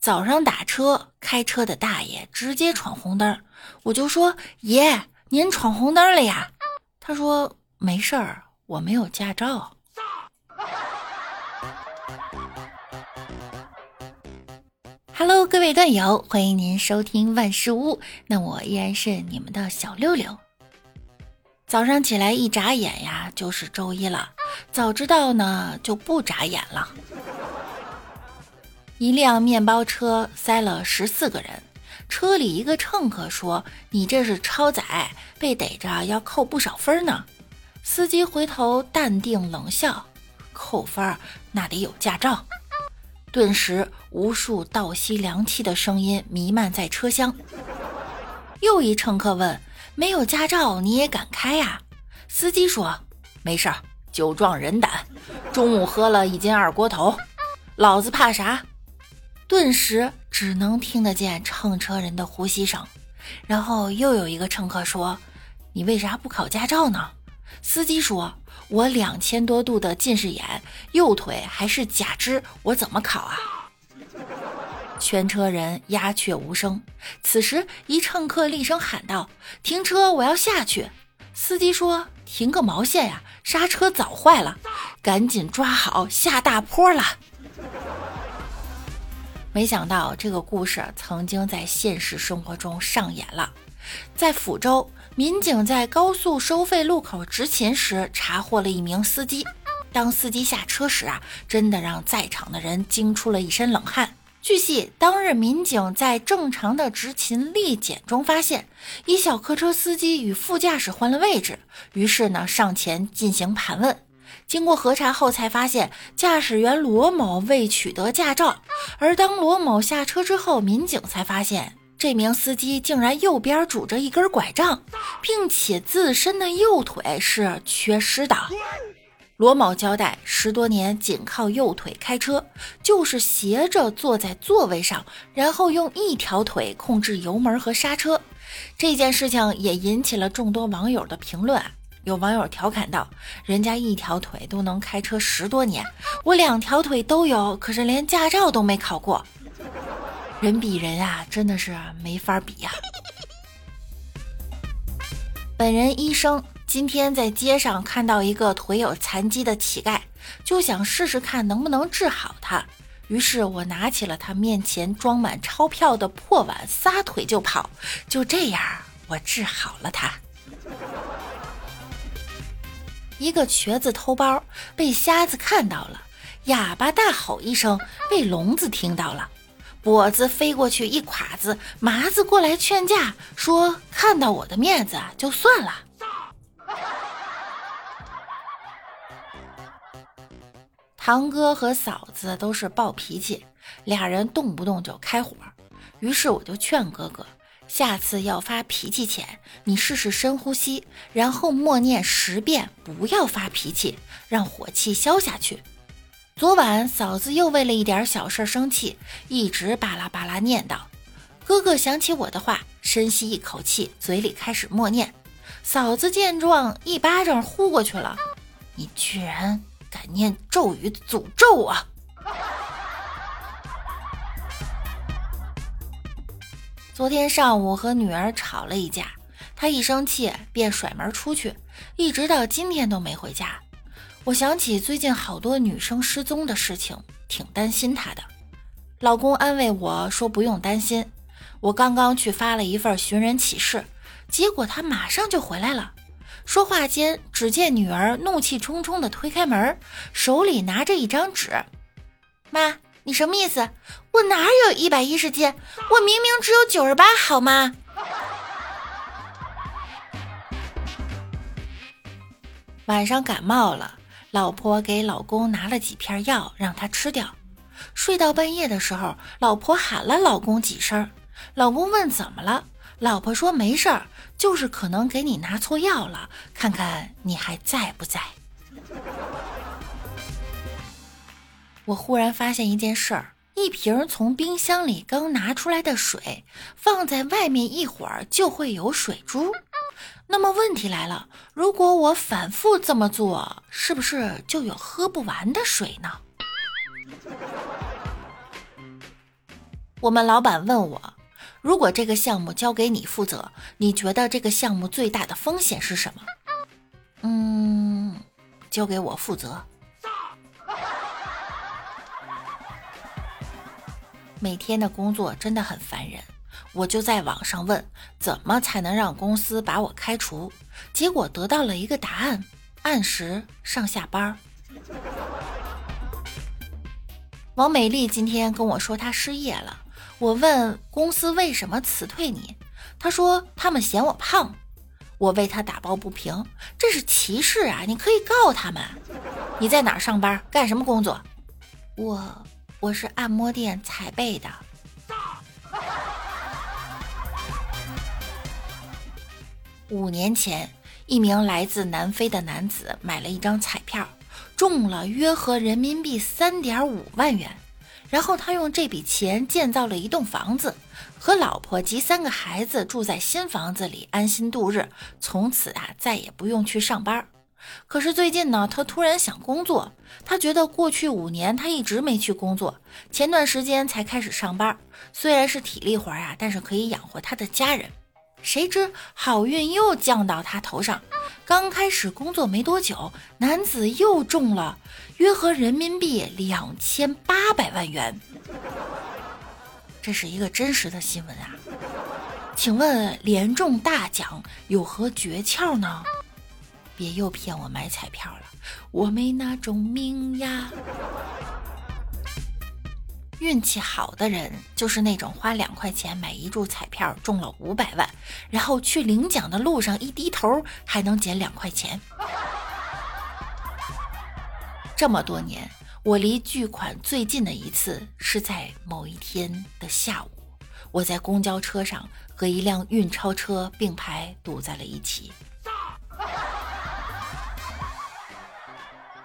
早上打车，开车的大爷直接闯红灯，我就说：“爷，您闯红灯了呀？”他说：“没事儿，我没有驾照。” Hello，各位段友，欢迎您收听万事屋。那我依然是你们的小六六。早上起来一眨眼呀，就是周一了。早知道呢，就不眨眼了。一辆面包车塞了十四个人，车里一个乘客说：“你这是超载，被逮着要扣不少分呢。”司机回头淡定冷笑：“扣分那得有驾照。”顿时，无数倒吸凉气的声音弥漫在车厢。又一乘客问：“没有驾照你也敢开呀？”司机说：“没事儿，酒壮人胆。中午喝了一斤二锅头，老子怕啥？”顿时只能听得见乘车人的呼吸声，然后又有一个乘客说：“你为啥不考驾照呢？”司机说：“我两千多度的近视眼，右腿还是假肢，我怎么考啊？”全车人鸦雀无声。此时，一乘客厉声喊道：“停车！我要下去！”司机说：“停个毛线呀，刹车早坏了，赶紧抓好，下大坡了。”没想到这个故事曾经在现实生活中上演了。在抚州，民警在高速收费路口执勤时，查获了一名司机。当司机下车时啊，真的让在场的人惊出了一身冷汗。据悉，当日民警在正常的执勤立检中发现，一小客车司机与副驾驶换了位置，于是呢上前进行盘问。经过核查后，才发现驾驶员罗某未取得驾照。而当罗某下车之后，民警才发现这名司机竟然右边拄着一根拐杖，并且自身的右腿是缺失的。罗某交代，十多年仅靠右腿开车，就是斜着坐在座位上，然后用一条腿控制油门和刹车。这件事情也引起了众多网友的评论。有网友调侃道：“人家一条腿都能开车十多年，我两条腿都有，可是连驾照都没考过。人比人啊，真的是没法比呀。”本人医生今天在街上看到一个腿有残疾的乞丐，就想试试看能不能治好他。于是我拿起了他面前装满钞票的破碗，撒腿就跑。就这样，我治好了他。一个瘸子偷包被瞎子看到了，哑巴大吼一声被聋子听到了，跛子飞过去一垮子，麻子过来劝架，说看到我的面子就算了。堂哥和嫂子都是暴脾气，俩人动不动就开火，于是我就劝哥哥。下次要发脾气前，你试试深呼吸，然后默念十遍“不要发脾气”，让火气消下去。昨晚嫂子又为了一点小事生气，一直巴拉巴拉念叨。哥哥想起我的话，深吸一口气，嘴里开始默念。嫂子见状，一巴掌呼过去了：“你居然敢念咒语诅咒啊！”昨天上午和女儿吵了一架，她一生气便甩门出去，一直到今天都没回家。我想起最近好多女生失踪的事情，挺担心她的。老公安慰我说不用担心，我刚刚去发了一份寻人启事，结果他马上就回来了。说话间，只见女儿怒气冲冲地推开门，手里拿着一张纸，妈。你什么意思？我哪有一百一十斤？我明明只有九十八，好吗？晚上感冒了，老婆给老公拿了几片药让他吃掉。睡到半夜的时候，老婆喊了老公几声，老公问怎么了，老婆说没事儿，就是可能给你拿错药了，看看你还在不在。我忽然发现一件事儿：一瓶从冰箱里刚拿出来的水，放在外面一会儿就会有水珠。那么问题来了，如果我反复这么做，是不是就有喝不完的水呢？我们老板问我，如果这个项目交给你负责，你觉得这个项目最大的风险是什么？嗯，交给我负责。每天的工作真的很烦人，我就在网上问怎么才能让公司把我开除，结果得到了一个答案：按时上下班。王美丽今天跟我说她失业了，我问公司为什么辞退你，她说他们嫌我胖，我为她打抱不平，这是歧视啊！你可以告他们。你在哪儿上班？干什么工作？我。我是按摩店踩背的。五年前，一名来自南非的男子买了一张彩票，中了约合人民币三点五万元。然后他用这笔钱建造了一栋房子，和老婆及三个孩子住在新房子里，安心度日。从此啊，再也不用去上班。可是最近呢，他突然想工作。他觉得过去五年他一直没去工作，前段时间才开始上班。虽然是体力活呀，但是可以养活他的家人。谁知好运又降到他头上，刚开始工作没多久，男子又中了约合人民币两千八百万元。这是一个真实的新闻啊！请问连中大奖有何诀窍呢？别又骗我买彩票了，我没那种命呀。运气好的人就是那种花两块钱买一注彩票中了五百万，然后去领奖的路上一低头还能捡两块钱。这么多年，我离巨款最近的一次是在某一天的下午，我在公交车上和一辆运钞车并排堵在了一起。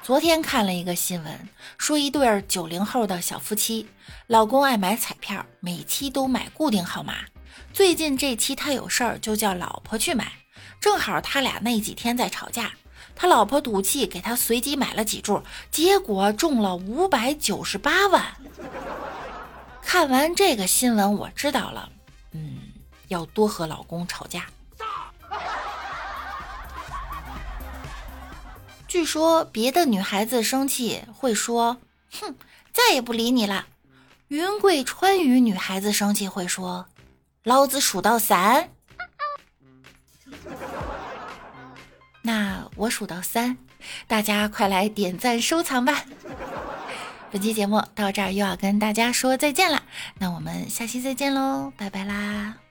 昨天看了一个新闻，说一对九零后的小夫妻，老公爱买彩票，每期都买固定号码。最近这期他有事儿，就叫老婆去买。正好他俩那几天在吵架，他老婆赌气给他随机买了几注，结果中了五百九十八万。看完这个新闻，我知道了，嗯，要多和老公吵架。据说别的女孩子生气会说：“哼，再也不理你了。”云贵川渝女孩子生气会说：“老子数到三。”那我数到三，大家快来点赞收藏吧。本期节目到这儿又要跟大家说再见了，那我们下期再见喽，拜拜啦。